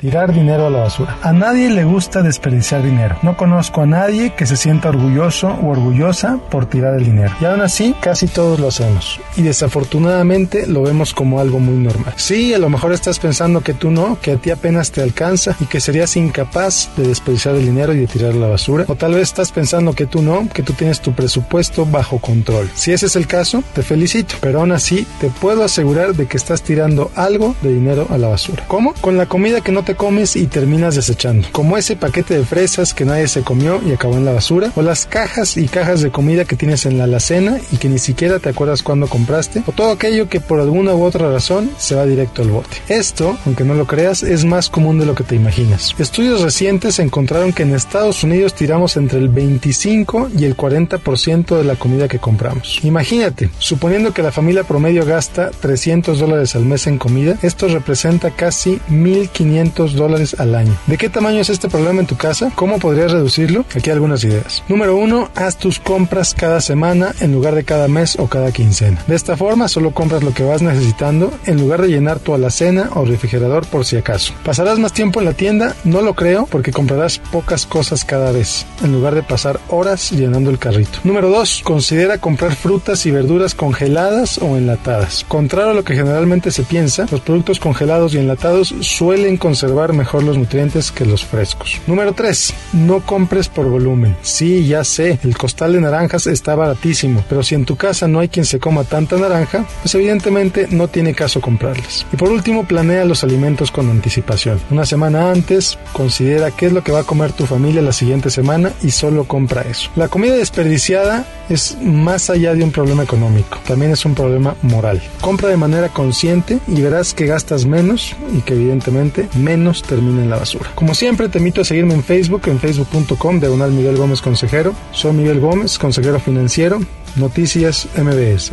Tirar dinero a la basura. A nadie le gusta desperdiciar dinero. No conozco a nadie que se sienta orgulloso o orgullosa por tirar el dinero. Y aún así, casi todos lo hacemos. Y desafortunadamente lo vemos como algo muy normal. Sí, a lo mejor estás pensando que tú no, que a ti apenas te alcanza y que serías incapaz de desperdiciar el dinero y de tirar la basura. O tal vez estás pensando que tú no, que tú tienes tu presupuesto bajo control. Si ese es el caso, te felicito. Pero aún así, te puedo asegurar de que estás tirando algo de dinero a la basura. ¿Cómo? Con la comida que no te comes y terminas desechando, como ese paquete de fresas que nadie se comió y acabó en la basura, o las cajas y cajas de comida que tienes en la alacena y que ni siquiera te acuerdas cuando compraste, o todo aquello que por alguna u otra razón se va directo al bote. Esto, aunque no lo creas, es más común de lo que te imaginas. Estudios recientes encontraron que en Estados Unidos tiramos entre el 25 y el 40% de la comida que compramos. Imagínate, suponiendo que la familia promedio gasta 300 dólares al mes en comida, esto representa casi 1500 dólares al año. ¿De qué tamaño es este problema en tu casa? ¿Cómo podrías reducirlo? Aquí algunas ideas. Número uno, haz tus compras cada semana en lugar de cada mes o cada quincena. De esta forma solo compras lo que vas necesitando en lugar de llenar tu alacena o refrigerador por si acaso. ¿Pasarás más tiempo en la tienda? No lo creo porque comprarás pocas cosas cada vez, en lugar de pasar horas llenando el carrito. Número 2. Considera comprar frutas y verduras congeladas o enlatadas. Contrario a lo que generalmente se piensa, los productos congelados y enlatados suelen conservar mejor los nutrientes que los frescos. Número 3. No compres por volumen. Sí, ya sé, el costal de naranjas está baratísimo, pero si en tu casa no hay quien se coma tanta naranja, pues evidentemente no tiene caso comprarlas. Y por último, planea los alimentos con anticipación. Una semana antes, considera qué es lo que va a comer tu familia la siguiente semana y solo compra eso. La comida desperdiciada es más allá de un problema económico, también es un problema moral. Compra de manera consciente y verás que gastas menos y que evidentemente termina en la basura. Como siempre, te invito a seguirme en Facebook, en facebook.com, diagonal Miguel Gómez Consejero. Soy Miguel Gómez, consejero financiero, Noticias MBS.